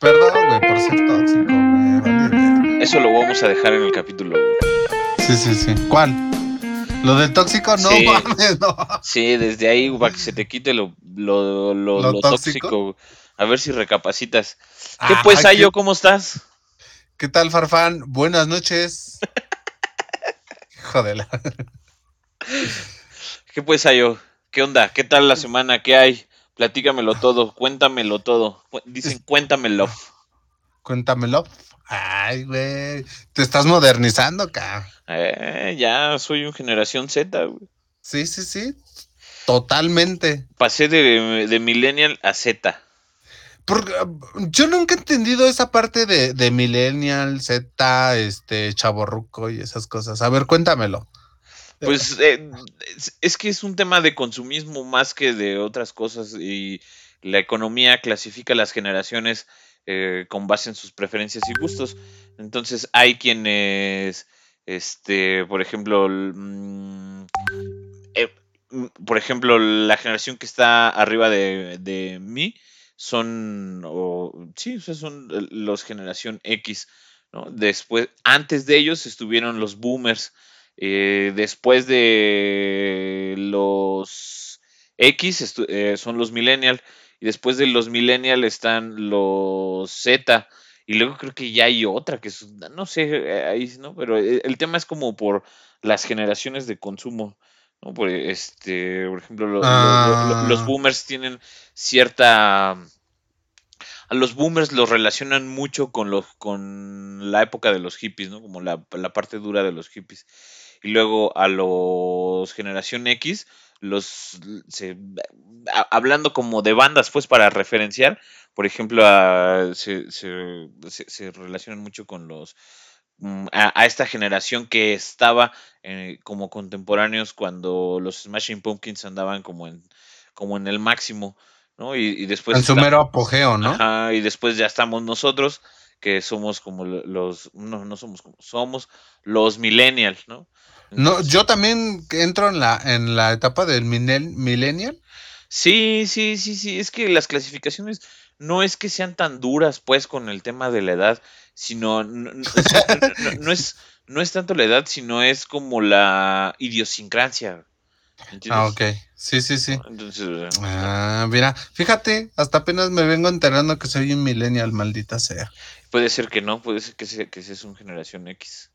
Perdón, güey, por ser tóxico, güey. vale. Eso lo vamos a dejar en el capítulo. güey. Sí, sí, sí. ¿Cuál? ¿Lo del tóxico? No Sí. mames, no. Sí, desde ahí para que se te quite lo, lo, lo- ¿Lo lo tóxico? tóxico. A ver si recapacitas. ¿Qué Ah, pues, ¿qué- Ayo? ¿Cómo estás? ¿Qué tal, Farfán? Buenas noches. Hijo de la... ¿Qué pues, Ayo? ¿Qué onda? ¿Qué tal la semana? ¿Qué hay? Platícamelo todo, cuéntamelo todo. Dicen, cuéntamelo. Cuéntamelo. Ay, güey. Te estás modernizando, cabrón. Eh, ya soy un generación Z. güey. Sí, sí, sí. Totalmente. Pasé de, de millennial a Z. Porque, yo nunca he entendido esa parte de, de Millennial, Z, este, Chaborruco y esas cosas. A ver, cuéntamelo. Pues eh, es, es que es un tema de consumismo más que de otras cosas y la economía clasifica las generaciones eh, con base en sus preferencias y gustos. Entonces hay quienes, este, por ejemplo, mm, eh, mm, por ejemplo, la generación que está arriba de, de mí son, o, sí, o sea, son eh, los generación X, ¿no? Después, antes de ellos estuvieron los boomers. Eh, después de los X eh, son los millennial y después de los millennial están los Z y luego creo que ya hay otra que es, no sé, eh, ahí, ¿no? Pero eh, el tema es como por las generaciones de consumo, ¿no? Por este, por ejemplo, lo- lo- lo- lo- los Ah. boomers tienen cierta a los boomers los relacionan mucho con los con la época de los hippies, ¿no? Como la, la parte dura de los hippies. Y luego a los generación X, los se- a- hablando como de bandas, pues para referenciar, por ejemplo, a- se, se- se- se relacionan mucho con los mm, a, a esta generación que estaba eh, como contemporáneos cuando los Smashing Pumpkins andaban como en como en el máximo, ¿no? Y, y después en su mero apogeo, ¿no? Ajá, y después ya estamos nosotros, que somos como lo- los, no, no somos como, somos los millennials, ¿no? No, yo también entro en la, en la etapa del millen- millennial. Sí, sí, sí, sí, es que las clasificaciones no es que sean tan duras, pues, con el tema de la edad, sino, no, es, no es tanto la edad, sino es como la idiosincrasia, ¿entiendes? Ah, ok. Sí, sí, sí. Entonces, Ah, mira, fíjate, hasta apenas me vengo enterando que soy un millennial, maldita sea. Puede ser que no, puede ser que sea, que seas un generación X.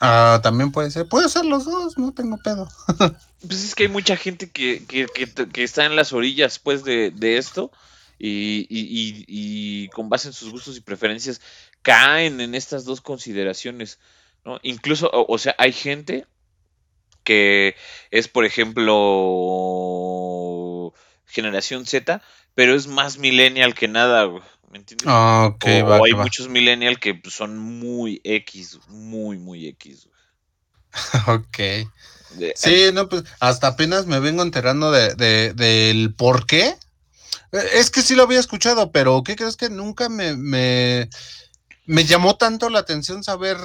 Ah, también puede ser. Puede ser los dos, no tengo pedo. Pues es que hay mucha gente que, que, que, está en las orillas pues de, de esto y, y, y- y con base en sus gustos y preferencias caen en estas dos consideraciones, ¿no? Incluso, o, o sea, hay gente que es, por ejemplo, generación Z, pero es más millennial que nada, güey, ¿me entiendes? Ah, ok, o, va, hay va. muchos millennial que pues, son muy X, muy, muy X. Ok. De- Sí, no, pues hasta apenas me vengo enterando de, de- del por qué. Eh, Es que sí lo había escuchado, pero ¿qué crees que nunca me, me, me llamó tanto la atención saber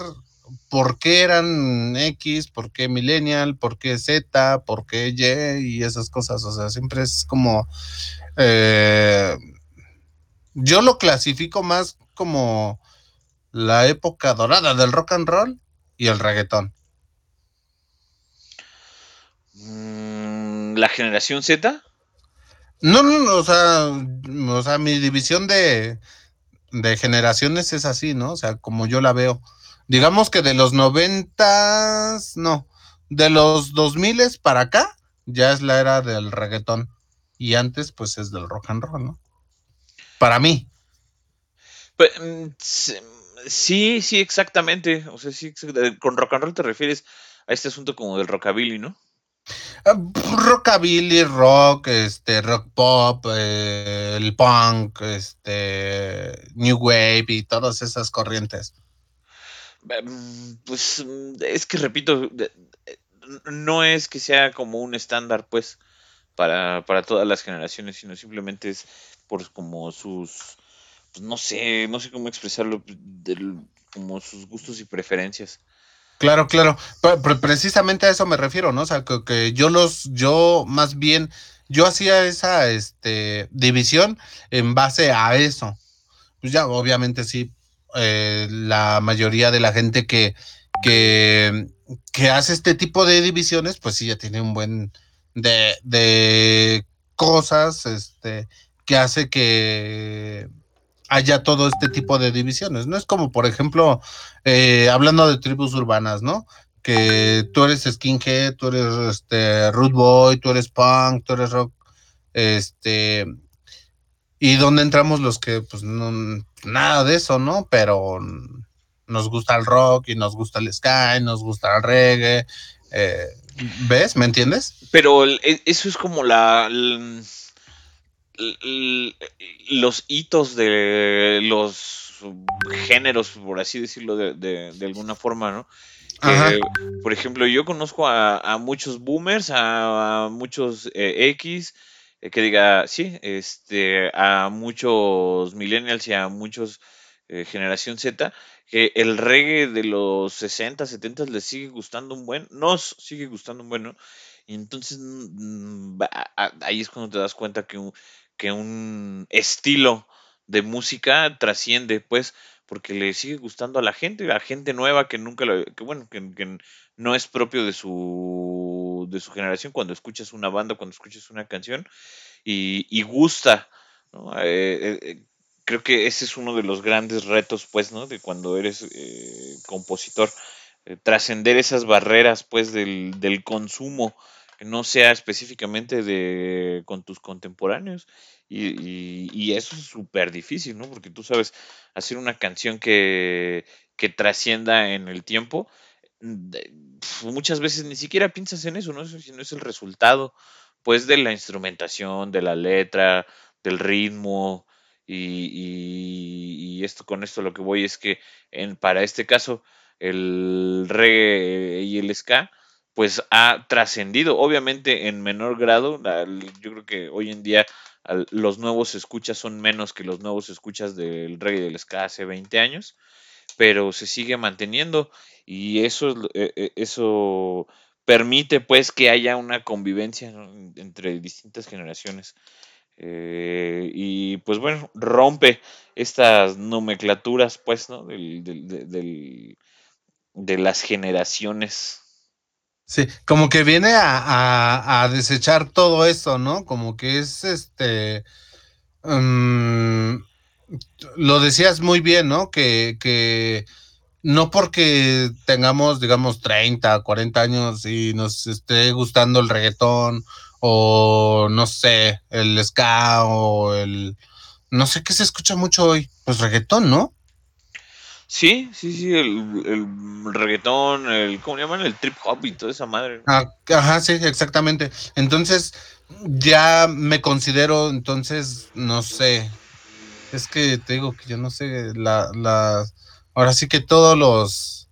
por qué eran X, por qué Millennial, por qué Z, por qué Y y esas cosas? O sea, siempre es como... eh, yo lo clasifico más como la época dorada del rock and roll y el reggaetón. Mm, la generación Z. No, no, no, o sea, o sea, mi división de, de generaciones es así, ¿no? O sea, como yo la veo. Digamos que de los noventas, no, de los dos miles para acá, ya es la era del reggaetón. Y antes, pues, es del rock and roll, ¿no? Para mí. Pe- mm, s- Sí, sí, exactamente. O sea, sí, con rock and roll te refieres a este asunto como del rockabilly, ¿no? Ah, Rockabilly, rock, este, rock pop, eh, el punk, este, new wave y todas esas corrientes. Mm, Pues mm, es que repito, eh, no es que sea como un estándar, pues, para, para todas las generaciones, sino simplemente es por como sus, pues no sé, no sé cómo expresarlo, del- como sus gustos y preferencias. Claro, claro. Pre- pre- precisamente a eso me refiero, ¿no? O sea, que, que yo los, yo más bien, yo hacía esa este, división en base a eso. pues ya obviamente sí, eh, la mayoría de la gente que, que, que, hace este tipo de divisiones, pues sí ya tiene un buen de, de cosas, este, que hace que haya todo este tipo de divisiones. No es como, por ejemplo, eh, hablando de tribus urbanas, ¿no? Que tú eres skinhead, tú eres este, root boy, tú eres punk, tú eres rock, este, y donde entramos los que, pues, no, nada de eso, ¿no? Pero nos gusta el rock y nos gusta el sky, nos gusta el reggae. Eh, ¿Ves? ¿Me entiendes? Pero e, eso es como la, los hitos de los géneros, por así decirlo, de, alguna forma, ¿no? por ejemplo, yo conozco a, muchos boomers, a, muchos eh, X, eh, que diga, sí, este, a muchos millennials y a muchos eh, generación Z, que el reggae de los 60, 70 les sigue gustando un buen, nos sigue gustando un buen, ¿no? Y entonces mm, ahí es cuando te das cuenta que un, que un estilo de música trasciende, pues, porque le sigue gustando a la gente, a gente nueva que nunca lo, que bueno, que, no es propio de su, de su generación cuando escuchas una banda, cuando escuchas una canción y, gusta, eh, eh, eh, creo que ese es uno de los grandes retos, pues, ¿no? De cuando eres compositor, trascender esas barreras, pues, del, del consumo no sea específicamente de con tus contemporáneos. Y, eso es súper difícil, ¿no? Porque tú sabes, hacer una canción que, que trascienda en el tiempo, mm, muchas veces ni siquiera piensas en eso, ¿no? Sino es el resultado, pues, de la instrumentación, de la letra, del ritmo. Y, y esto con esto lo que voy es que en, para este caso, el reggae y el ska, pues ha trascendido, obviamente en menor grado. Yo creo que hoy en día los nuevos escuchas son menos que los nuevos escuchas del reggae del ska hace 20 años, pero se sigue manteniendo y eso, e, e, eso permite pues que haya una convivencia entre distintas generaciones. Eh, y pues bueno, rompe estas nomenclaturas pues, ¿no? de las generaciones. Sí, como que viene a, desechar todo eso, ¿no? Como que es este. Mm, lo decías muy bien, ¿no? Que, que no porque tengamos, digamos, 30, 40 años y nos esté gustando el reggaetón o no sé, el ska o el. No sé qué se escucha mucho hoy. Pues reggaetón, ¿no? Sí, sí, sí, el, el reggaetón, el, ¿cómo le llaman? El trip hop y toda esa madre. Ah, ajá, sí, exactamente. Entonces, ya me considero, entonces, no sé. Es que te digo que yo no sé, la, la, ahora sí que todos los,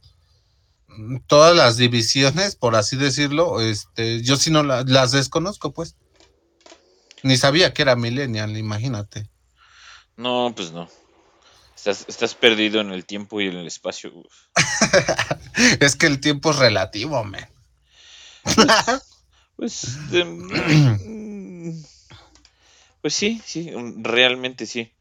todas las divisiones, por así decirlo, este, yo sí no las desconozco, pues. Ni sabía que era millennial, imagínate. No, pues no. Estás, perdido en el tiempo y en el espacio. es que el tiempo es relativo, man. Pues, pues, sí, sí, realmente sí.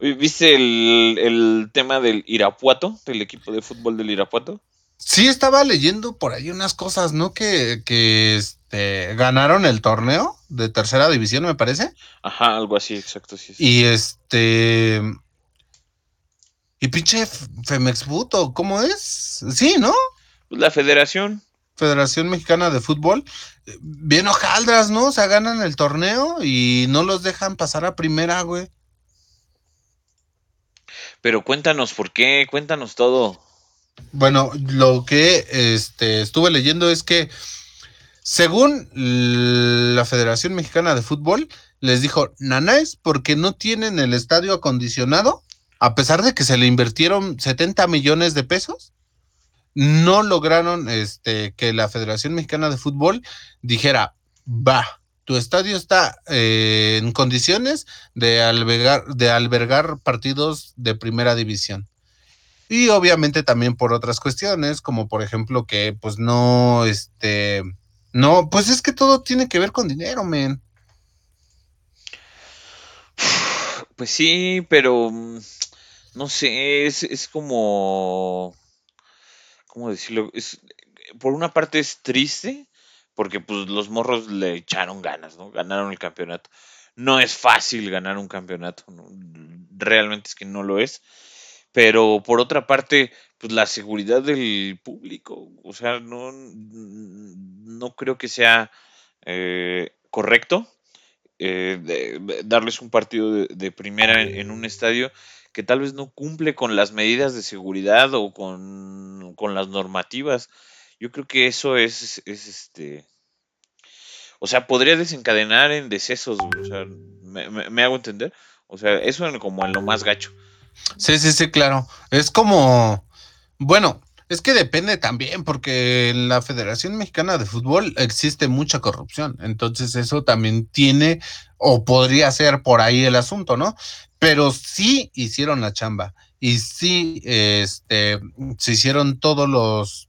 ¿Viste el, tema del Irapuato, del equipo de fútbol del Irapuato? Sí, estaba leyendo por ahí unas cosas, ¿no? Que, que este, ganaron el torneo de tercera división, me parece. Ajá, algo así, exacto. Sí, sí. Y este y pinche Femexbuto, ¿cómo es? Sí, ¿no? Pues la federación. Federación Mexicana de Fútbol. Bien hojaldras, ¿no? O sea, ganan el torneo y no los dejan pasar a primera, güey. Pero cuéntanos por qué, cuéntanos todo. Bueno, lo que este, estuve leyendo es que, según la Federación Mexicana de Fútbol, les dijo, nanáis, porque no tienen el estadio acondicionado a pesar de que se le invirtieron 70 millones de pesos, no lograron este, que la Federación Mexicana de Fútbol dijera, va, tu estadio está eh, en condiciones de albergar, de albergar partidos de primera división. Y obviamente también por otras cuestiones, como por ejemplo que pues no, este, no, pues es que todo tiene que ver con dinero, men. Pues sí, pero no sé, es, es como, ¿cómo decirlo? Es, por una parte es triste, porque pues los morros le echaron ganas, ¿no? Ganaron el campeonato. No es fácil ganar un campeonato, realmente es que no lo es. Pero por otra parte, pues la seguridad del público, o sea, no, no creo que sea eh, correcto eh, darles un partido de, primera en, un estadio que tal vez no cumple con las medidas de seguridad o con, las normativas. Yo creo que eso es, es, este. O sea, podría desencadenar en decesos, o sea, me, hago entender. O sea, eso como en lo más gacho. Sí, sí, sí, claro. Es como, bueno, es que depende también, porque en la Federación Mexicana de Fútbol existe mucha corrupción. Entonces, eso también tiene o podría ser por ahí el asunto, ¿no? Pero sí hicieron la chamba y sí este, se hicieron todos los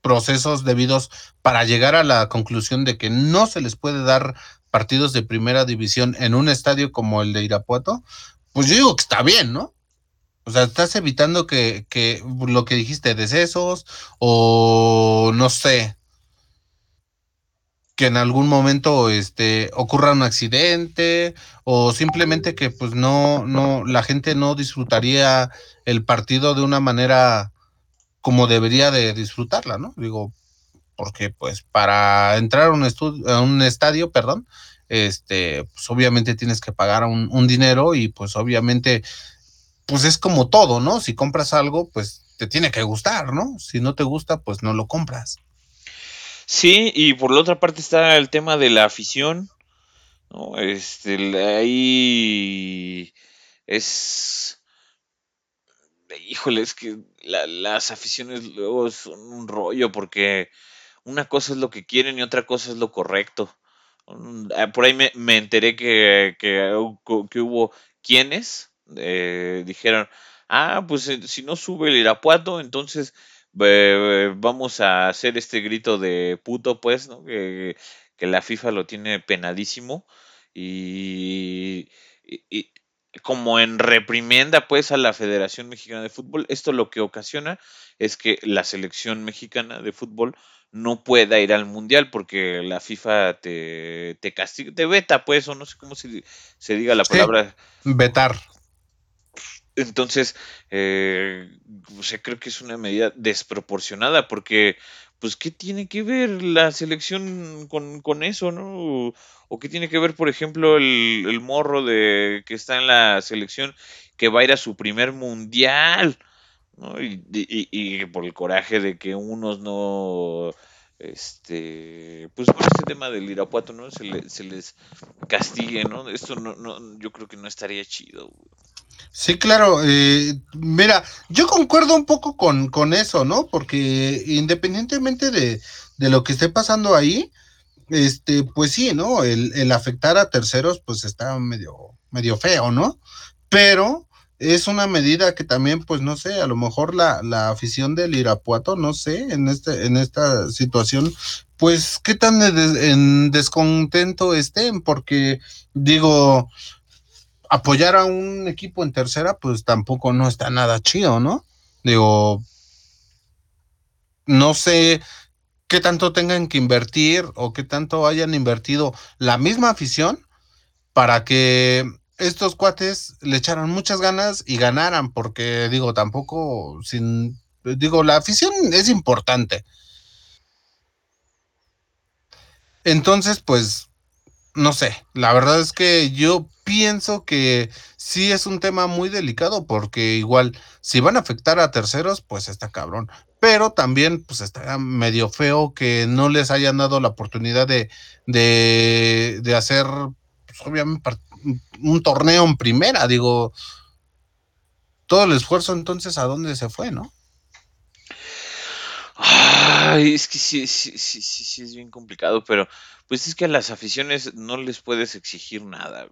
procesos debidos para llegar a la conclusión de que no se les puede dar partidos de primera división en un estadio como el de Irapuato, pues yo digo que está bien, ¿no? O sea, estás evitando que, que lo que dijiste, decesos o no sé, que en algún momento este ocurra un accidente o simplemente que pues no no la gente no disfrutaría el partido de una manera como debería de disfrutarla, ¿no? Digo, porque pues para entrar a un, a un estadio, perdón, este, pues obviamente tienes que pagar un, un dinero y pues obviamente pues es como todo, ¿no? Si compras algo, pues te tiene que gustar, ¿no? Si no te gusta, pues no lo compras. Sí, y por la otra parte está el tema de la afición, ¿no? Este, ahí es... Híjole, es que las aficiones luego son un rollo porque una cosa es lo que quieren y otra cosa es lo correcto. Ah, por ahí me, enteré que, que, que hubo quienes eh, dijeron, ah, pues eh, si no sube el Irapuato, entonces vamos a hacer este grito de puto, pues, ¿no? Que, la FIFA lo tiene penadísimo y, y, como en reprimenda, pues, a la Federación Mexicana de Fútbol, esto lo que ocasiona es que la selección mexicana de fútbol no pueda ir al mundial porque la FIFA te, te castiga, te veta, pues, o no sé cómo se, se diga la palabra. vetar. Entonces, eh, o sea, creo que es una medida desproporcionada porque, pues, ¿qué tiene que ver la selección con, eso, no? O, qué tiene que ver, por ejemplo, el, morro de que está en la selección que va a ir a su primer mundial, ¿no? Y, por el coraje de que unos no este pues por este tema del Irapuato no se, se les castigue no esto no, no yo creo que no estaría chido Sí, claro. Eh, mira, yo concuerdo un poco con, con eso, ¿no? Porque independientemente de, de, lo que esté pasando ahí, este, pues sí, ¿no? El, el, afectar a terceros, pues está medio, medio feo, ¿no? Pero es una medida que también, pues no sé, a lo mejor la, la afición del Irapuato, no sé, en este, en esta situación, pues qué tan en descontento estén, porque digo, apoyar a un equipo en tercera, pues tampoco no está nada chido, ¿no? Digo, no sé qué tanto tengan que invertir o qué tanto hayan invertido la misma afición para que estos cuates le echaran muchas ganas y ganaran, porque digo, tampoco sin, digo, la afición es importante. Entonces, pues, no sé, la verdad es que yo pienso que sí es un tema muy delicado porque igual si van a afectar a terceros, pues está cabrón. Pero también pues está medio feo que no les hayan dado la oportunidad de, de, hacer pues, obviamente un torneo en primera. Digo, todo el esfuerzo entonces a dónde se fue, ¿no? Ay, es que sí, sí, sí, sí, sí es bien complicado, pero pues es que a las aficiones no les puedes exigir nada.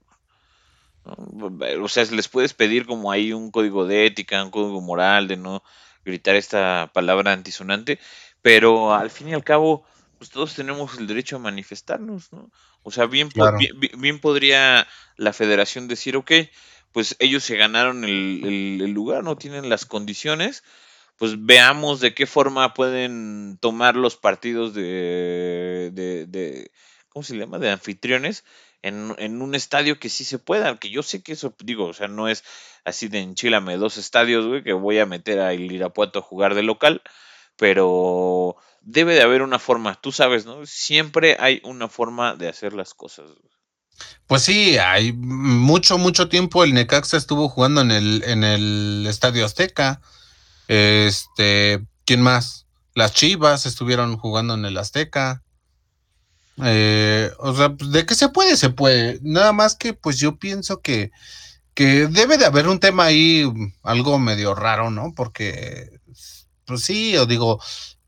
O sea, les puedes pedir como ahí un código de ética, un código moral de no gritar esta palabra antisonante, pero al fin y al cabo, pues todos tenemos el derecho a manifestarnos, ¿no? O sea, bien, bien, podría la federación decir, ok, pues ellos se ganaron el, lugar, no tienen las condiciones, pues veamos de qué forma pueden tomar los partidos de, de, ¿cómo se llama? De anfitriones en, en, un estadio que sí se pueda, que yo sé que eso, digo, o sea, no es así de enchilame dos estadios, güey, que voy a meter a Irapuato a jugar de local, pero debe de haber una forma, tú sabes, ¿no? Siempre hay una forma de hacer las cosas. Pues sí, hay mucho, mucho tiempo el Necaxa estuvo jugando en el, en el Estadio Azteca. Este, ¿quién más? Las Chivas estuvieron jugando en el Azteca. Eh, o sea, pues, de que se puede, se puede. Nada más que, pues yo pienso que, que debe de haber un tema ahí, algo medio raro, ¿no? Porque, pues sí, o digo,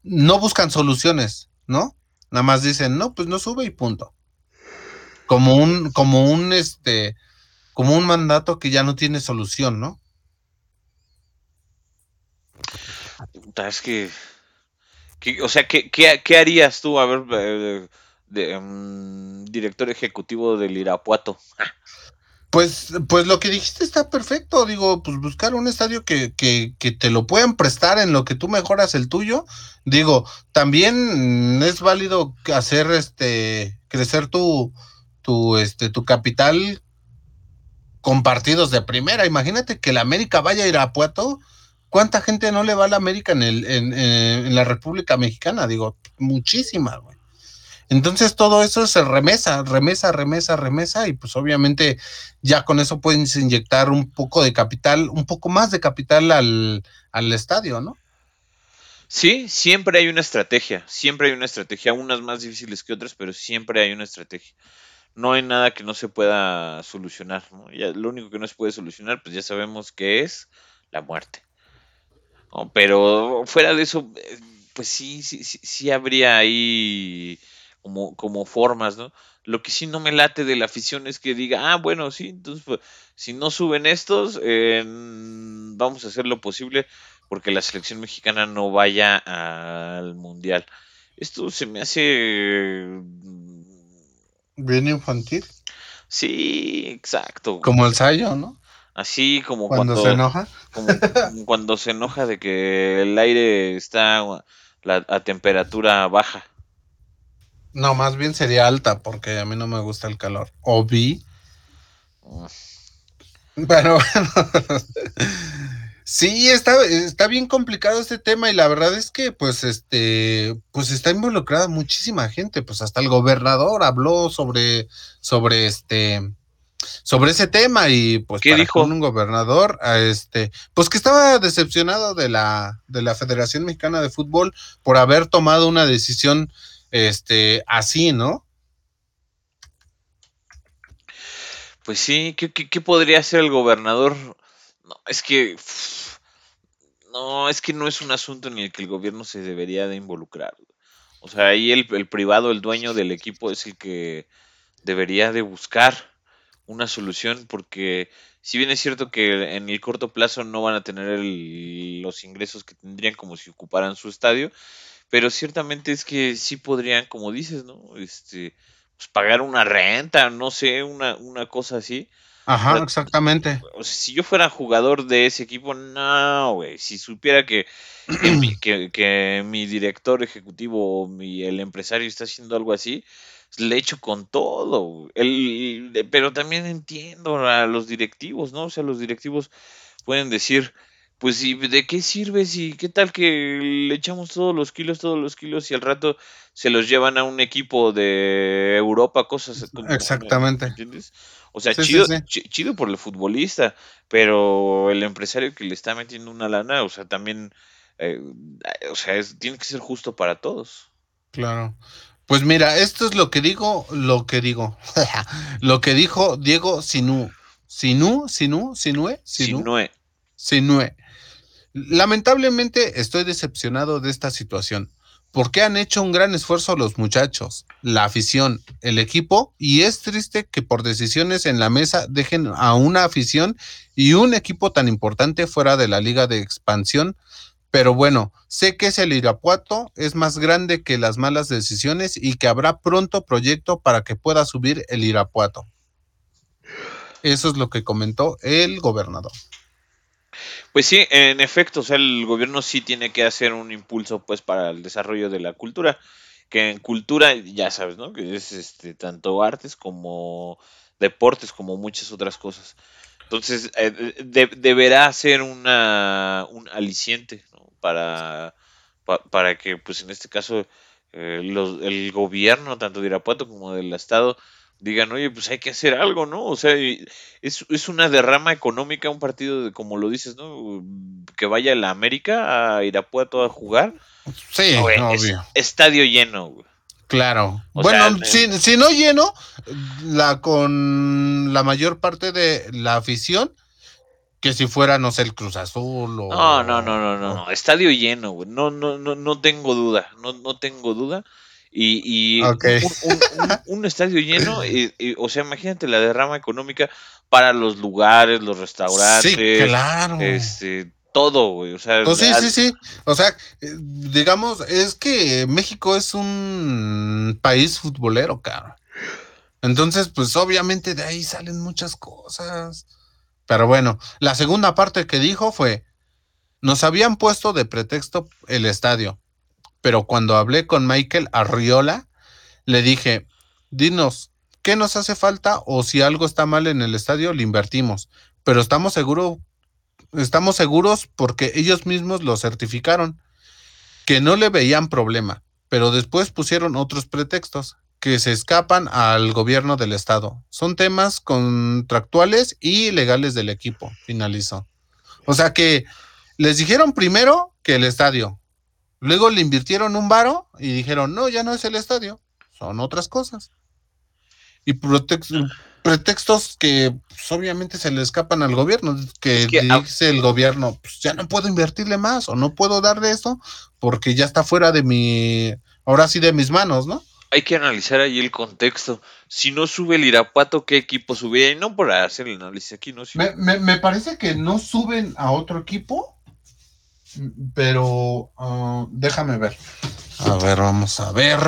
no buscan soluciones, ¿no? Nada más dicen, no, pues no sube y punto. Como un, como un, este, como un mandato que ya no tiene solución, ¿no? Es que, o sea, ¿qué, qué, harías tú, a ver, eh, de, mm, director ejecutivo del Irapuato? Pues, pues lo que dijiste está perfecto. Digo, pues buscar un estadio que, que, te lo puedan prestar en lo que tú mejoras el tuyo. Digo, también es válido hacer este crecer tu, tu, este, tu capital con partidos de primera. Imagínate que la América vaya a ir a Puerto. ¿Cuánta gente no le va a la América en, el, en, en la República Mexicana? Digo, muchísima, güey. Entonces todo eso se remesa, remesa, remesa, remesa y pues obviamente ya con eso pueden inyectar un poco de capital, un poco más de capital al, al estadio, ¿no? Sí, siempre hay una estrategia, siempre hay una estrategia, unas más difíciles que otras, pero siempre hay una estrategia. No hay nada que no se pueda solucionar, ¿no? Ya, lo único que no se puede solucionar, pues ya sabemos que es la muerte. Pero fuera de eso, eh, pues sí, sí, sí, sí habría ahí como, como formas, ¿no? Lo que sí no me late de la afición es que diga, ah, bueno, sí, entonces, pues, si no suben estos, vamos a hacer lo posible porque la selección mexicana no vaya al mundial. Esto se me hace... Mm, Bien infantil. Sí, exacto. Como el Sayo, ¿no? Así como cuando, se enoja. Como, cuando se enoja de que el aire está a temperatura baja. No, más bien sería alta, porque a mí no me gusta el calor. O vi. Pero bueno. sí, está, está bien complicado este tema y la verdad es que, pues, este, pues está involucrada muchísima gente. Pues hasta el gobernador habló sobre, sobre este, sobre ese tema y pues ¿Qué dijo un gobernador este pues que estaba decepcionado de la de la Federación Mexicana de Fútbol por haber tomado una decisión este, así, ¿no? Pues sí, ¿qué, podría hacer el gobernador? No, es que. No, es que no es un asunto en el que el gobierno se debería de involucrar. O sea, ahí el, el privado, el dueño del equipo, es el que debería de buscar una solución, porque si bien es cierto que en el corto plazo no van a tener los ingresos que tendrían como si ocuparan su estadio, pero ciertamente es que sí podrían, como dices, ¿no? Este, pues pagar una renta, no sé, una, una cosa así. Ajá, exactamente. si yo fuera jugador de ese equipo, no, güey. Si supiera que, que, mi, director ejecutivo o mi, el empresario está haciendo algo así, le echo con todo. El, pero también entiendo a los directivos, ¿no? O sea, los directivos pueden decir, pues ¿y de qué sirve si qué tal que le echamos todos los kilos, todos los kilos y al rato se los llevan a un equipo de Europa, cosas como, Exactamente. ¿entiendes? O sea, chido, chido por el futbolista, pero el empresario que le está metiendo una lana, o sea, también, eh, o sea, tiene que ser justo para todos. Claro. Pues mira, esto es lo que digo, lo que digo. lo que dijo Diego Sinú. Sinú, Sinú, Sinue, Sinú. Sinue. Sinue. Lamentablemente estoy decepcionado de esta situación, porque han hecho un gran esfuerzo los muchachos, la afición, el equipo, y es triste que por decisiones en la mesa dejen a una afición y un equipo tan importante fuera de la liga de expansión. Pero bueno, sé que ese Irapuato es más grande que las malas decisiones y que habrá pronto proyecto para que pueda subir el Irapuato. Eso es lo que comentó el gobernador. Pues sí, en efecto, o sea, el gobierno sí tiene que hacer un impulso pues para el desarrollo de la cultura, que en cultura ya sabes, ¿no? Que es este tanto artes como deportes como muchas otras cosas. Entonces, eh, deberá ser una, un aliciente para, para que, pues en este caso, eh, el gobierno, tanto de Irapuato como del Estado, digan, oye, pues hay que hacer algo, ¿no? O sea, es, es una derrama económica un partido, de, como lo dices, ¿no? Que vaya la América a Irapuato a jugar. Sí, obvio. estadio lleno, güey. Claro. bueno, si, no lleno, la con la mayor parte de la afición, que si fuera, no sé, el Cruz Azul o. No, no, no, no, no, estadio lleno, güey. No, no, no, no tengo duda. No, no tengo duda. Y, un, estadio lleno, o sea, imagínate la derrama económica para los lugares, los restaurantes. Sí, claro. Este, todo, güey. O sea, pues sí, sí, sí. O sea, eh, digamos, es que México es un país futbolero, cara. Entonces, pues obviamente de ahí salen muchas cosas. Pero bueno, la segunda parte que dijo fue, nos habían puesto de pretexto el estadio, pero cuando hablé con Michael Arriola, le dije, dinos, ¿qué nos hace falta o si algo está mal en el estadio, le invertimos? Pero estamos seguros estamos seguros porque ellos mismos lo certificaron, que no le veían problema, pero después pusieron otros pretextos que se escapan al gobierno del estado. Son temas contractuales y legales del equipo, finalizó. O sea que les dijeron primero que el estadio, luego le invirtieron un varo y dijeron, no, ya no es el estadio, son otras cosas. Y pretextos que pues, obviamente se le escapan al gobierno, que, dice el gobierno, pues ya no puedo invertirle más o no puedo darle eso porque ya está fuera de mi, ahora sí de mis manos, ¿no? Hay que analizar ahí el contexto. Si no sube el Irapuato, ¿qué equipo sube? Y no por hacer el análisis aquí, ¿no? Me, parece que no suben a otro equipo, pero ah, déjame ver. A ver, vamos a ver.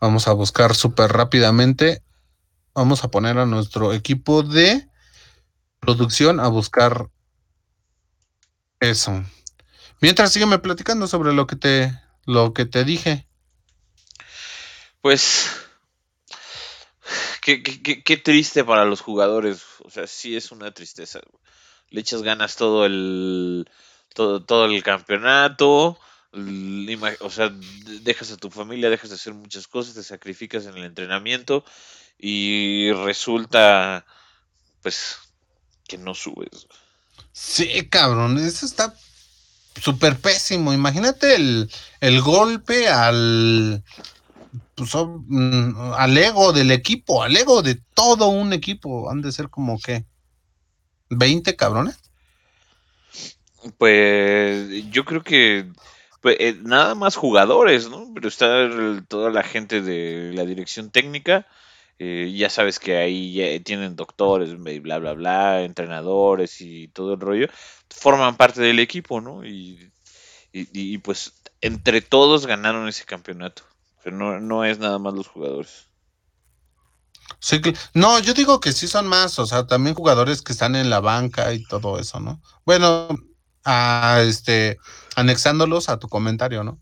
Vamos a buscar súper rápidamente vamos a poner a nuestro equipo de producción a buscar eso. Mientras sígueme platicando sobre lo que te lo que te dije. Pues qué, qué, triste para los jugadores. O sea, sí es una tristeza. Le echas ganas todo el todo, todo el campeonato. O sea, dejas a tu familia, dejas de hacer muchas cosas, te sacrificas en el entrenamiento y resulta pues que no subes. Sí, cabrón, eso está súper pésimo. Imagínate el, golpe al, pues, mm, al ego del equipo, al ego de todo un equipo. Han de ser como que 20 cabrones. Pues yo creo que pues, eh, nada más jugadores, ¿no? Pero está toda la gente de la dirección técnica eh, ya sabes que ahí tienen doctores, bla, bla, bla, entrenadores y todo el rollo, forman parte del equipo, ¿no? Y, y, pues entre todos ganaron ese campeonato. no, no es nada más los jugadores. Sí, no, yo digo que sí son más, o sea, también jugadores que están en la banca y todo eso, ¿no? Bueno, a, este, anexándolos a tu comentario, ¿no?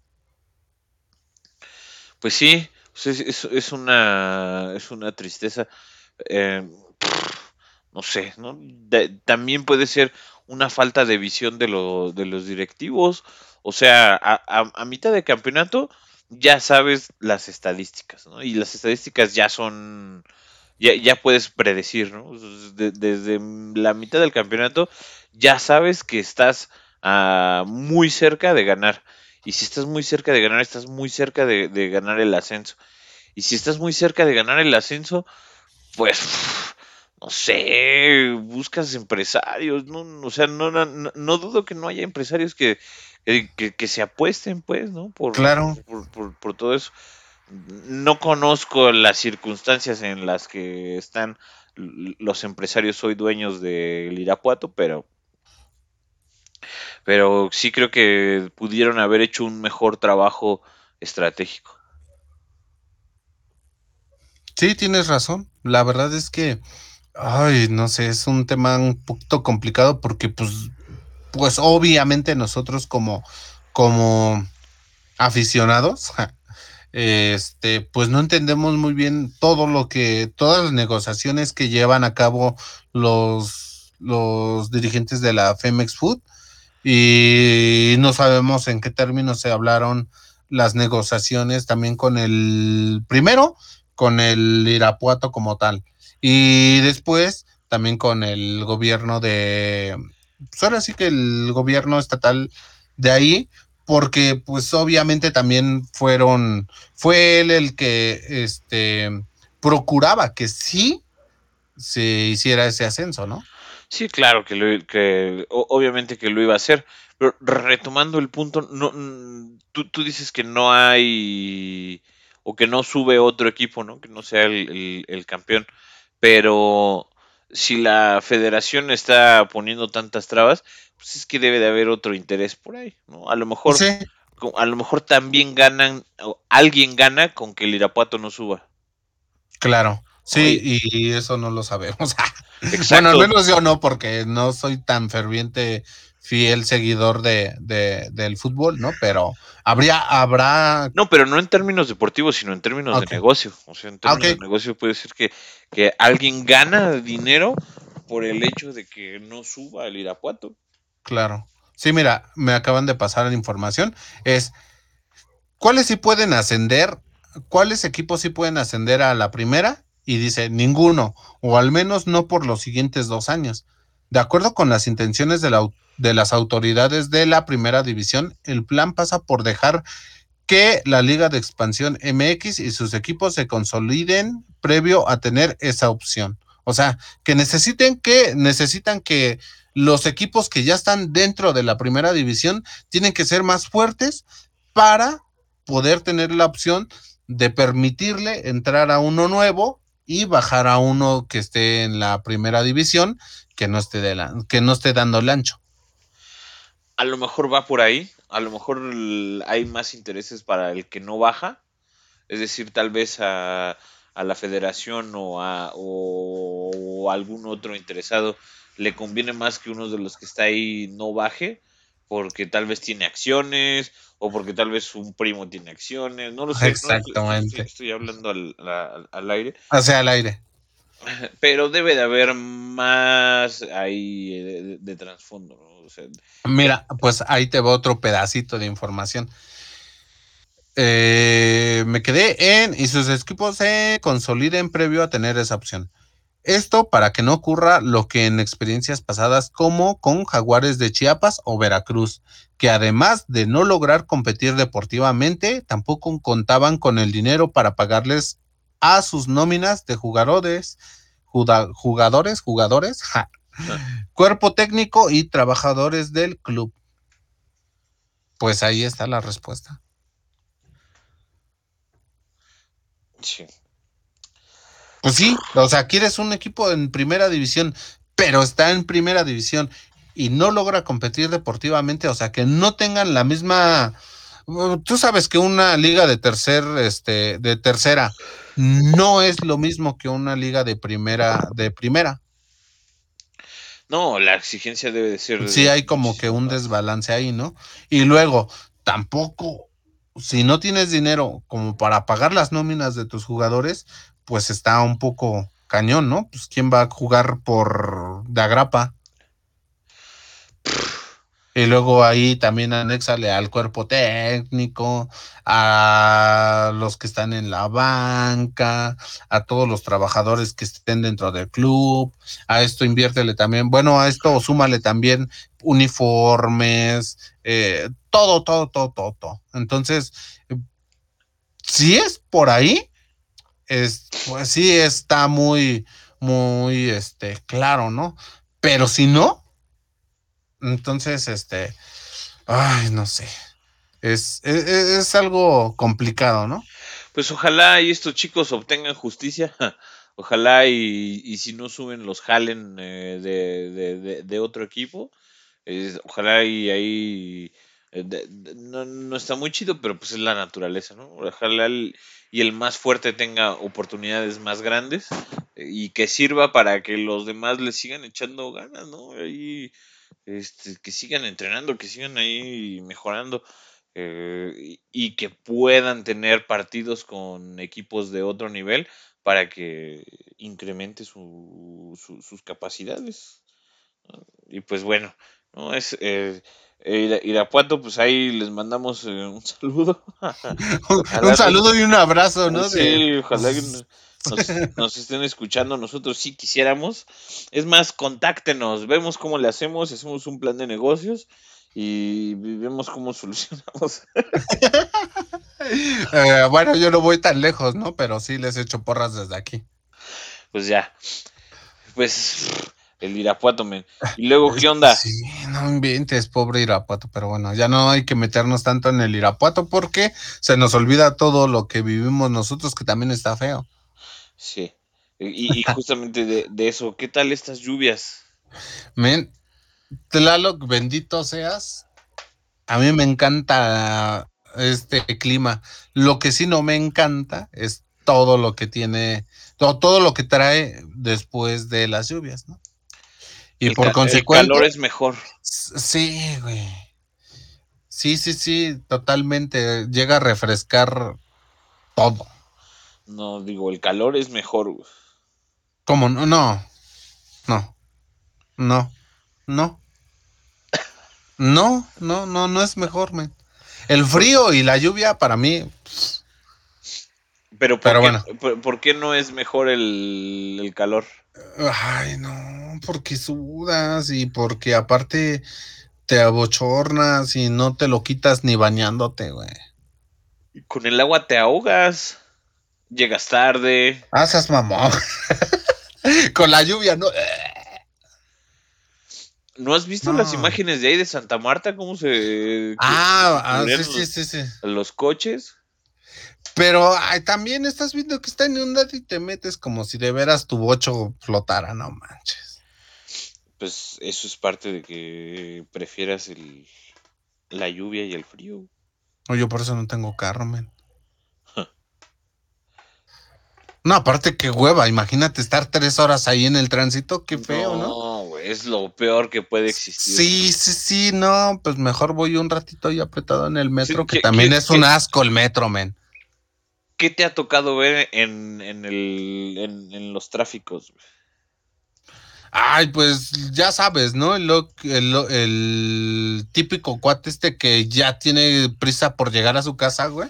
Pues sí, es, una, es una tristeza. Eh, no sé, ¿no? también puede ser una falta de visión de, lo, de los directivos. O sea, a, mitad de campeonato ya sabes las estadísticas, ¿no? Y las estadísticas ya son, ya, ya puedes predecir, ¿no? desde la mitad del campeonato ya sabes que estás ah, muy cerca de ganar. Y si estás muy cerca de ganar, estás muy cerca de, ganar el ascenso. Y si estás muy cerca de ganar el ascenso, pues no sé, buscas empresarios, no, o sea, no, no, dudo que no haya empresarios que, que, se apuesten, pues, ¿no? Por, claro. Por, por, todo eso. No conozco las circunstancias en las que están los empresarios hoy dueños del Irapuato, pero pero sí creo que pudieron haber hecho un mejor trabajo estratégico. Sí, tienes razón. La verdad es que Ay, no sé, es un tema un poquito complicado porque pues, pues obviamente nosotros como, como aficionados, este, pues no entendemos muy bien todo lo que, todas las negociaciones que llevan a cabo los, los dirigentes de la Femex Food. Y no sabemos en qué términos se hablaron las negociaciones también con el primero, con el Irapuato como tal, y después también con el gobierno de, pues ahora que el gobierno estatal de ahí, porque pues obviamente también fueron, fue él el que este, procuraba que sí se hiciera ese ascenso, ¿no? Sí, claro que, lo, que obviamente que lo iba a hacer, pero retomando el punto, no, tú, tú, dices que no hay o que no sube otro equipo, ¿no? Que no sea el, el campeón, pero si la federación está poniendo tantas trabas, pues es que debe de haber otro interés por ahí, ¿no? A lo mejor, sí. a lo mejor también ganan, o alguien gana con que el Irapuato no suba. Claro, sí, Oye. y eso no lo sabemos. bueno, al menos yo no, porque no soy tan ferviente, fiel seguidor de, de, del fútbol, ¿no? Pero habría, habrá. No, pero no en términos deportivos, sino en términos okay. de negocio. O sea, en términos okay. de negocio puede decir que, que alguien gana dinero por el hecho de que no suba el Irapuato. Claro. Sí, mira, me acaban de pasar la información. Es cuáles sí pueden ascender, cuáles equipos sí pueden ascender a la primera y dice ninguno, o al menos no por los siguientes dos años. De acuerdo con las intenciones de, la, de, las autoridades de la primera división, el plan pasa por dejar que la Liga de Expansión MX y sus equipos se consoliden previo a tener esa opción. O sea, que necesiten que, necesitan que los equipos que ya están dentro de la primera división tienen que ser más fuertes para poder tener la opción de permitirle entrar a uno nuevo y bajar a uno que esté en la primera división que no esté de la, que no esté dando el ancho. A lo mejor va por ahí, a lo mejor hay más intereses para el que no baja, es decir, tal vez a, a la federación o a o, algún otro interesado le conviene más que uno de los que está ahí no baje, porque tal vez tiene acciones o porque tal vez un primo tiene acciones, no lo sé. Exactamente. No, estoy, hablando al, al, al, aire. O sea, al aire. Pero debe de haber más ahí de, de, de trasfondo. ¿no? O sea, Mira, pues ahí te va otro pedacito de información. Eh, me quedé en y sus equipos se consoliden previo a tener esa opción. Esto para que no ocurra lo que en experiencias pasadas como con Jaguares de Chiapas o Veracruz, que además de no lograr competir deportivamente, tampoco contaban con el dinero para pagarles a sus nóminas de jugadores, jugadores, jugadores, cuerpo técnico y trabajadores del club. Pues ahí está la respuesta. Sí. Pues sí, o sea, quieres un equipo en primera división, pero está en primera división y no logra competir deportivamente, o sea, que no tengan la misma tú sabes que una liga de tercer este de tercera no es lo mismo que una liga de primera de primera. No, la exigencia debe de ser Sí, hay como que un desbalance ahí, ¿no? Y luego tampoco si no tienes dinero como para pagar las nóminas de tus jugadores, pues está un poco cañón, ¿no? Pues quién va a jugar por de agrapa. Y luego ahí también anéxale al cuerpo técnico, a los que están en la banca, a todos los trabajadores que estén dentro del club. A esto inviértele también, bueno, a esto súmale también uniformes, eh, todo, todo, todo, todo, todo. Entonces, si es por ahí, es, pues sí está muy, muy, este, claro, ¿no? Pero si no, entonces, este, ay, no sé, es, es, es algo complicado, ¿no? Pues ojalá y estos chicos obtengan justicia. Ojalá y, y si no suben los jalen eh, de, de, de, de, otro equipo. Eh, ojalá y ahí eh, no, está muy chido, pero pues es la naturaleza, ¿no? Ojalá y el más fuerte tenga oportunidades más grandes eh, y que sirva para que los demás le sigan echando ganas, ¿no? Ahí, este, que sigan entrenando, que sigan ahí mejorando eh, y, que puedan tener partidos con equipos de otro nivel para que incremente su, sus capacidades. Y pues bueno, ¿no? Es, Irapuato, pues ahí les mandamos eh, un saludo. un saludo y un abrazo, ¿no? Sí, ojalá que nos, estén escuchando. Nosotros sí quisiéramos. Es más, contáctenos, vemos cómo le hacemos, hacemos un plan de negocios y vemos cómo solucionamos. Eh, bueno, yo no voy tan lejos, ¿no? Pero sí les echo porras desde aquí. Pues ya. Pues el Irapuato, men. Y luego, ¿qué onda? Sí, no inventes, pobre Irapuato, pero bueno, ya no hay que meternos tanto en el Irapuato porque se nos olvida todo lo que vivimos nosotros, que también está feo. Sí, y, justamente de, eso, ¿qué tal estas lluvias? Men, Tlaloc, bendito seas. A mí me encanta este clima. Lo que sí no me encanta es todo lo que tiene, todo, todo lo que trae después de las lluvias, ¿no? Y por consecuencia. El calor es mejor. Sí, güey. Sí, sí, sí, totalmente. Llega a refrescar todo. No, digo, el calor es mejor, güey. ¿Cómo? No, no. No. No. No. No, no, no, no es mejor, man. El frío y la lluvia para mí. Pero, ¿por, qué, bueno. ¿por, qué no es mejor el, el calor? Ay, no, porque sudas y porque aparte te abochornas y no te lo quitas ni bañándote, güey. Con el agua te ahogas, llegas tarde. Haces mamón. Con la lluvia, ¿no? ¿No has visto las imágenes de ahí de Santa Marta? ¿Cómo se... Ah, ah sí, sí, sí, sí. Los coches. Pero también estás viendo que está inundado y te metes como si de veras tu bocho flotara, no manches. Pues eso es parte de que prefieras el, la lluvia y el frío. O yo por eso no tengo carro, men. no, aparte que hueva, imagínate estar tres horas ahí en el tránsito, qué feo, ¿no? No, es lo peor que puede existir. Sí, sí, sí, no, pues mejor voy un ratito ahí apretado en el metro, que, también es un asco el metro, men. ¿Qué te ha tocado ver en, en, el, los tráficos? Ay, pues ya sabes, ¿no? El, el, típico cuate este que ya tiene prisa por llegar a su casa, güey,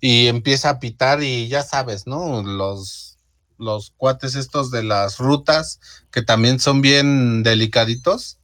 y empieza a pitar y ya sabes, ¿no? Los, los cuates estos de las rutas, que también son bien delicaditos,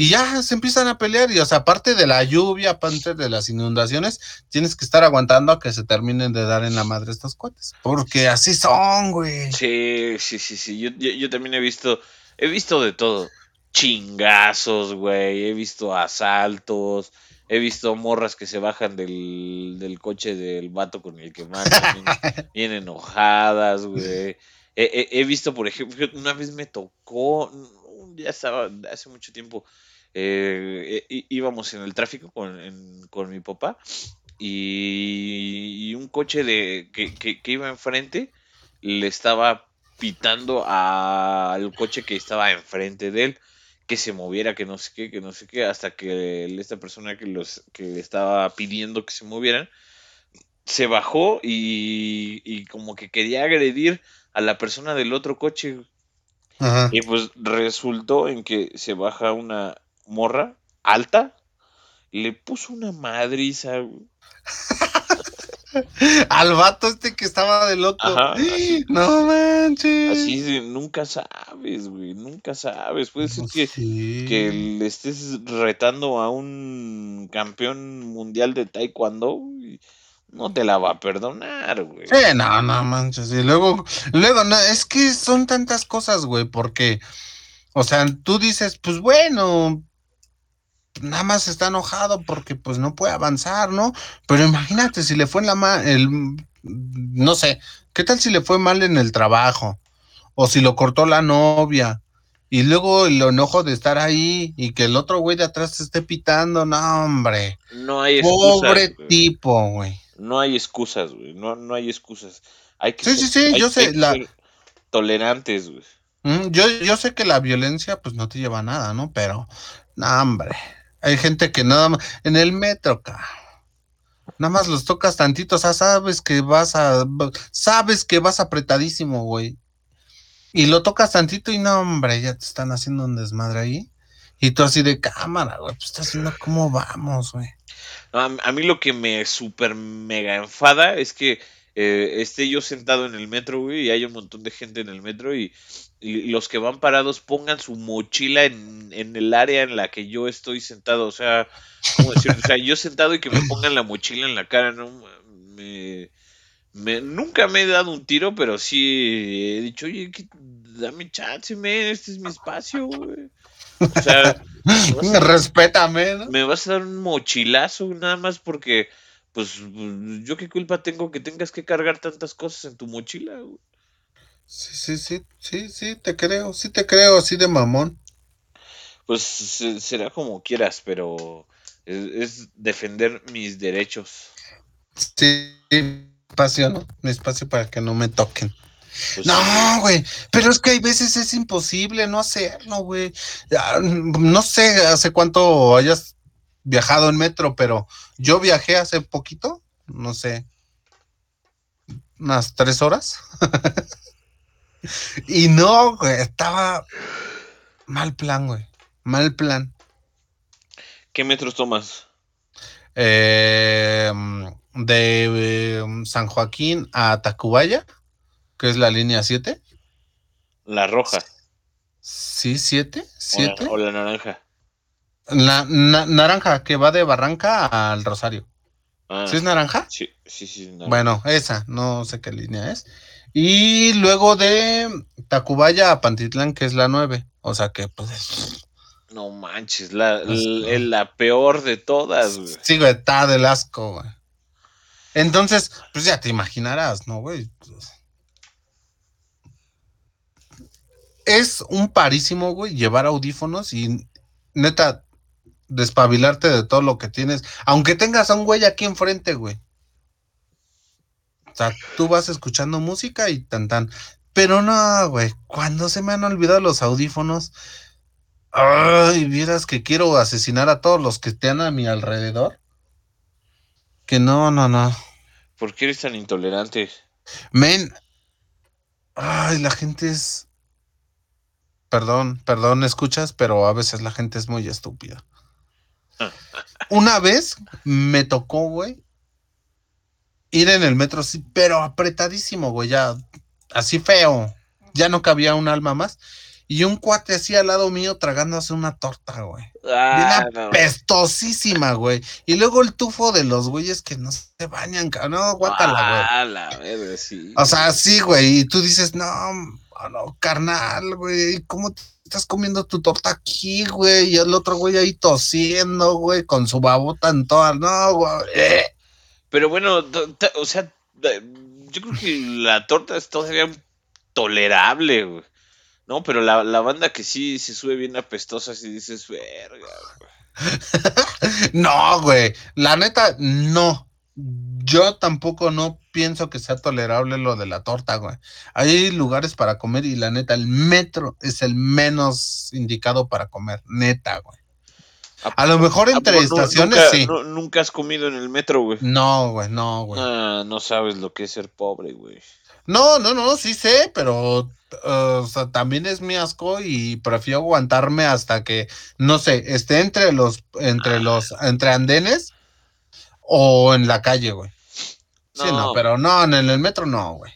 y ya se empiezan a pelear. Y o sea, aparte de la lluvia, aparte de las inundaciones, tienes que estar aguantando a que se terminen de dar en la madre estos cuates. Porque así son, güey. Sí, sí, sí, sí. Yo, yo, también he visto, he visto de todo. Chingazos, güey. He visto asaltos. He visto morras que se bajan del, del coche del vato con el que mandan. bien, enojadas, güey. He, he, visto, por ejemplo, una vez me tocó, ya estaba hace mucho tiempo, eh, íbamos en el tráfico con, mi papá y, un coche de que, iba enfrente le estaba pitando al coche que estaba enfrente de él que se moviera, que no sé qué, que no sé qué, hasta que esta persona que los que estaba pidiendo que se movieran se bajó y, y como que quería agredir a la persona del otro coche. Y pues resultó en que se baja una morra alta, le puso una madriza. Al vato este que estaba de loco. no manches. Así nunca sabes, güey. Nunca sabes. Puede ser que, que le estés retando a un campeón mundial de taekwondo. no te la va a perdonar, güey. Sí, no, no manches. Y luego, luego, no, es que son tantas cosas, güey, porque, o sea, tú dices, pues bueno, nada más está enojado porque pues no puede avanzar, ¿no? Pero imagínate si le fue en la mal, el, no sé, ¿qué tal si le fue mal en el trabajo? O si lo cortó la novia. Y luego el enojo de estar ahí y que el otro güey de atrás te esté pitando, no, hombre. No hay excusas. Pobre tipo, güey. No hay excusas, güey. No, no hay excusas. Hay que Sí, sí, sí, yo sé, la- ser tolerantes, güey. Mm, Yo, yo sé que la violencia pues no te lleva a nada, ¿no? Pero, no, hombre, hay gente que nada más, en el metro, ca, nada más los tocas tantito, o sea, sabes que vas a, sabes que vas apretadísimo, güey. Y lo tocas tantito y no, hombre, ya te están haciendo un desmadre ahí. Y tú así de cámara, güey, pues estás viendo cómo vamos, güey. No, a, a mí lo que me super mega enfada es que eh, esté yo sentado en el metro, güey, y hay un montón de gente en el metro y, y los que van parados pongan su mochila en, en el área en la que yo estoy sentado. O sea, ¿cómo decirlo? O sea, yo sentado y que me pongan la mochila en la cara, ¿no? Me, me- nunca me he dado un tiro, pero sí he dicho, oye, que- dame chance, men, este es mi espacio, güey. O sea, Respétame, ¿no? me vas a dar un mochilazo nada más porque, pues, yo qué culpa tengo que tengas que cargar tantas cosas en tu mochila, güey? Sí, sí, sí, sí, sí, te creo, sí te creo, así de mamón. Pues se- será como quieras, pero es, es defender mis derechos. Sí, espacio, ¿no? Mi espacio para que no me toquen. Pues, No, güey, pero es que hay veces es imposible no hacerlo, güey. Ah, No sé hace cuánto hayas viajado en metro, pero yo viajé hace poquito, no sé, unas tres horas. y no, güey, estaba mal plan, güey, mal plan. ¿Qué metros tomas? Eh, de eh, San Joaquín a Tacubaya, que es la línea 7. La roja Sí, 7, o la, 7. o la naranja. La na- naranja que va de Barranca al Rosario. Ah, ¿Sí es naranja? sí, sí, sí, naranja. Bueno, esa, no sé qué línea es. Y luego de Tacubaya a Pantitlán, que es la 9. O sea que, pues, No manches, la, la, la peor de todas, güey. sí, güey, está del asco, güey. Entonces, pues ya te imaginarás, ¿no, güey? Es un parísimo, güey, llevar audífonos y neta, despabilarte de todo lo que tienes, aunque tengas a un güey aquí enfrente, güey. O sea, tú vas escuchando música y tan tan. Pero no, güey, cuando se me han olvidado los audífonos, ay, vieras que quiero asesinar a todos los que estén a mi alrededor. Que no, no, no. ¿Por qué eres tan intolerante? Men, ay, la gente es. Perdón, perdón, escuchas, pero a veces la gente es muy estúpida. Una vez me tocó, güey, ir en el metro, sí, pero apretadísimo, güey, ya, así feo. Ya no cabía un alma más. Y un cuate así al lado mío tragándose una torta, güey. Ah, Bien no. apestosísima, güey. Y luego el tufo de los güeyes que no se bañan. No, guácala, güey. Ah, la verga, sí. O sea, sí, güey, y tú dices, no, no, carnal, güey, ¿cómo te estás comiendo tu torta aquí, güey? Y el otro güey ahí tosiendo, güey, con su babota en toda, no, güey. eh. Pero bueno, o sea, yo creo que la torta es todavía tolerable, güey. No, pero la, la banda que sí se sube bien apestosa, si dices, verga, güey. No, güey, la neta, no. Yo tampoco no pienso que sea tolerable lo de la torta, güey. Hay lugares para comer y la neta, el metro es el menos indicado para comer, neta, güey. A lo mejor ¿A entre estaciones, nunca, sí. nu- nunca has comido en el metro, güey. No, güey, no, güey. Ah, no sabes lo que es ser pobre, güey. No, no, no, sí sé, pero uh, o sea, también es mi asco y prefiero aguantarme hasta que, no sé, esté entre los, entre los, entre andenes o en la calle, güey. Sí, no, pero no, en el, metro no, güey.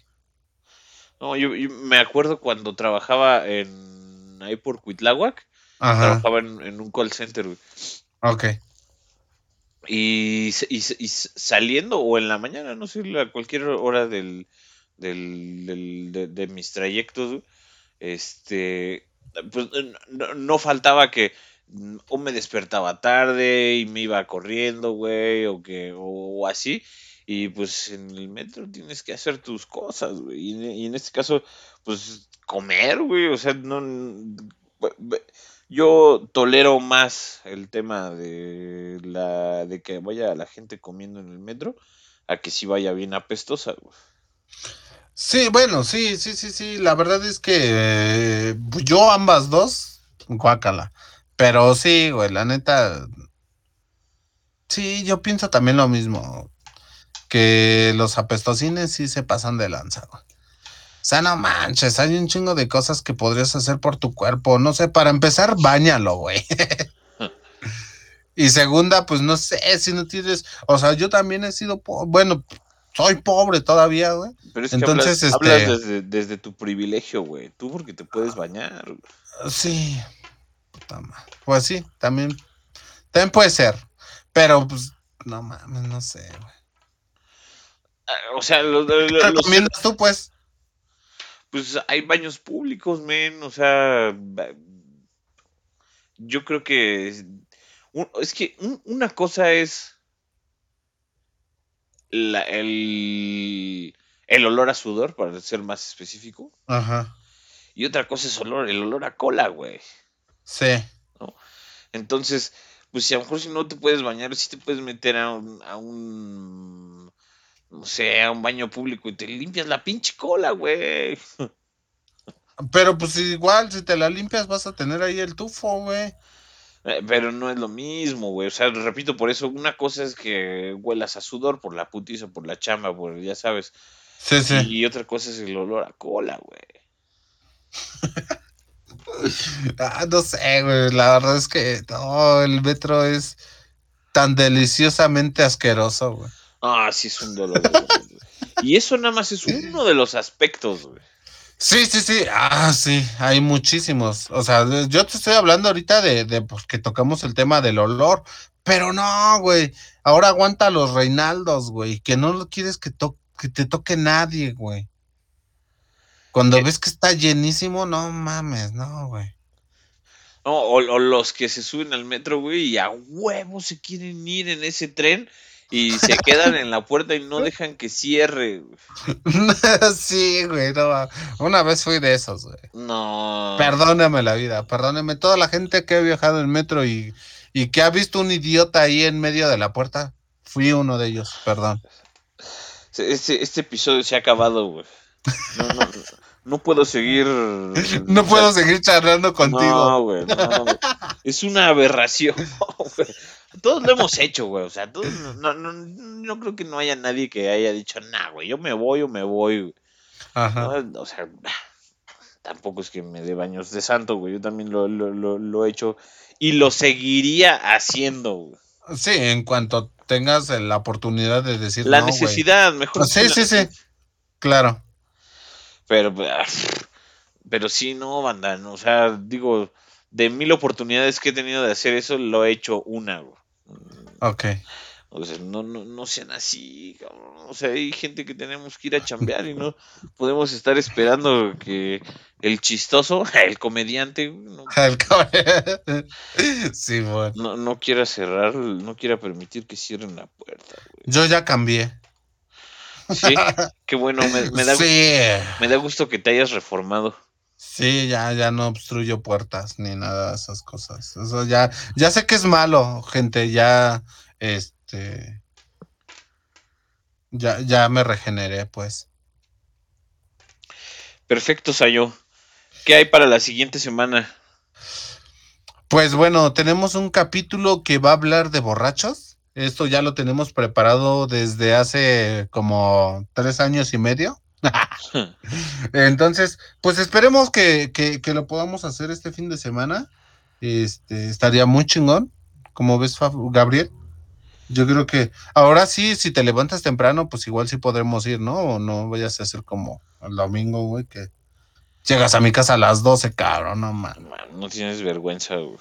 No, yo, yo me acuerdo cuando trabajaba en ahí por Cuitláhuac, trabajaba en, en un call center, güey. ok. Y, y saliendo o en la mañana, no sé, a cualquier hora del, del, del- de, de mis trayectos, güey, este, pues no, no faltaba que o me despertaba tarde y me iba corriendo, güey, o que, o, así. Y pues en el metro tienes que hacer tus cosas, güey. Y, en- este caso, pues comer, güey. O sea, no. yo tolero más el tema de la de que vaya la gente comiendo en el metro a que si vaya bien apestosa. Sí, bueno, sí, sí, sí, sí. La verdad es que eh, yo ambas dos, guácala. Pero sí, güey, la neta. Sí, yo pienso también lo mismo. Que los apestosines sí se pasan de lanza, güey. O sea, no manches, hay un chingo de cosas que podrías hacer por tu cuerpo. No sé, para empezar, bañalo, güey. y segunda, pues no sé, si no tienes, o sea, yo también he sido, bueno, soy pobre todavía, güey. Pero es que Entonces, hablas, este... desde, tu privilegio, güey. Tú porque te puedes bañar. Sí. Pues sí, también. También puede ser. Pero, pues, no mames, no sé, güey. Ah, o sea, lo, ¿qué recomiendas tú, pues? Pues hay baños públicos, men. O sea, yo creo que. Es que una cosa es el, olor a sudor, para ser más específico. Ajá. Y otra cosa es olor, el olor a cola, güey. Sí. Entonces, pues si a lo mejor si no te puedes bañar, si te puedes meter a un, a un, no sé, a un baño público y te limpias la pinche cola, güey. Pero pues igual, si te la limpias vas a tener ahí el tufo, güey. Eh, pero no es lo mismo, güey. O sea, repito, por eso una cosa es que huelas a sudor por la putiza, por la chamba, por ya sabes. Sí, sí. Y otra cosa es el olor a cola, güey. ah, no sé, güey. La verdad es que no, el metro es tan deliciosamente asqueroso, güey. Ah, sí, es un dolor. y eso nada más es uno de los aspectos, güey. Sí, sí, sí. Ah, sí, hay muchísimos. O sea, yo te estoy hablando ahorita de, de pues, que tocamos el tema del olor, pero no, güey. Ahora aguanta los Reinaldos, güey, que no lo quieres que, que te toque nadie, güey. Cuando ves que está llenísimo, no mames, no, güey. No, o, o, los que se suben al metro, güey, y a huevo se quieren ir en ese tren y se quedan en la puerta y no dejan que cierre. sí, güey, no. Una vez fui de esos, güey. No. Perdóname la vida, perdóneme. Toda la gente que ha viajado en metro y, y que ha visto un idiota ahí en medio de la puerta, fui uno de ellos, perdón. Este, este episodio se ha acabado, güey. No, no, no puedo seguir. No puedo seguir charlando contigo. No, güey, no, Es una aberración, güey todos lo hemos hecho, güey. O sea, todos, no, no, no, creo que no haya nadie que haya dicho, nah, güey, yo me voy o me voy. Güey. Ajá. O sea, tampoco es que me dé baños de santo, güey. Yo también lo, lo, lo, he hecho y lo seguiría haciendo, güey. Sí, en cuanto tengas la oportunidad de decir. La necesidad, mejor. Sí, sí, sí. Claro. Pero, pero sí, no, banda. O sea, digo, de mil oportunidades que he tenido de hacer eso, lo he hecho una, güey. Ok. O sea, no, no, no sean así, O sea, hay gente que tenemos que ir a chambear y no podemos estar esperando que el chistoso, el comediante, no, sí, bueno. no, no quiera cerrar, no quiera permitir que cierren la puerta. Yo ya cambié. Sí, qué bueno, me, da, me da gusto que te hayas reformado. Sí, ya, ya no obstruyo puertas ni nada de esas cosas. Eso ya, ya sé que es malo, gente, ya, este, ya, ya me regeneré, pues. Perfecto, Sayo. ¿Qué hay para la siguiente semana? Pues bueno, tenemos un capítulo que va a hablar de borrachos. Esto ya lo tenemos preparado desde hace como tres años y medio. Entonces, pues esperemos que, lo podamos hacer este fin de semana. Este, estaría muy chingón, como ves, Gabriel. Yo creo que ahora sí, si te levantas temprano, pues igual sí podremos ir, ¿no? O no vayas a hacer como el domingo, güey, que llegas a mi casa a las 12, cabrón, no man. no tienes vergüenza, güey.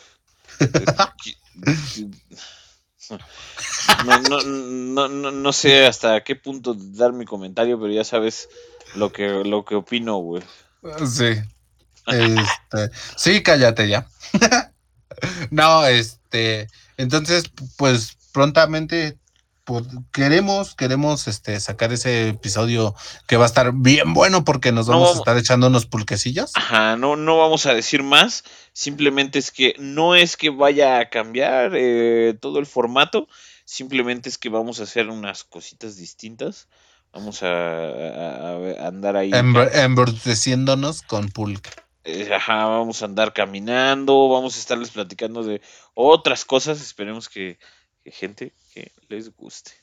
No, no, no, no, no sé hasta qué punto dar mi comentario, pero ya sabes lo que, lo que opino, güey. Sí. Este, sí, cállate ya. no, este, entonces, pues prontamente pues, queremos, queremos este, sacar ese episodio que va a estar bien bueno porque nos vamos, a estar echando unos pulquecillos. Ajá, no, no vamos a decir más, simplemente es que no es que vaya a cambiar eh, todo el formato, simplemente es que vamos a hacer unas cositas distintas. Vamos a, andar ahí. Embordeciéndonos con pulque. Eh, ajá, vamos a andar caminando, vamos a estarles platicando de otras cosas. Esperemos que gente que les guste.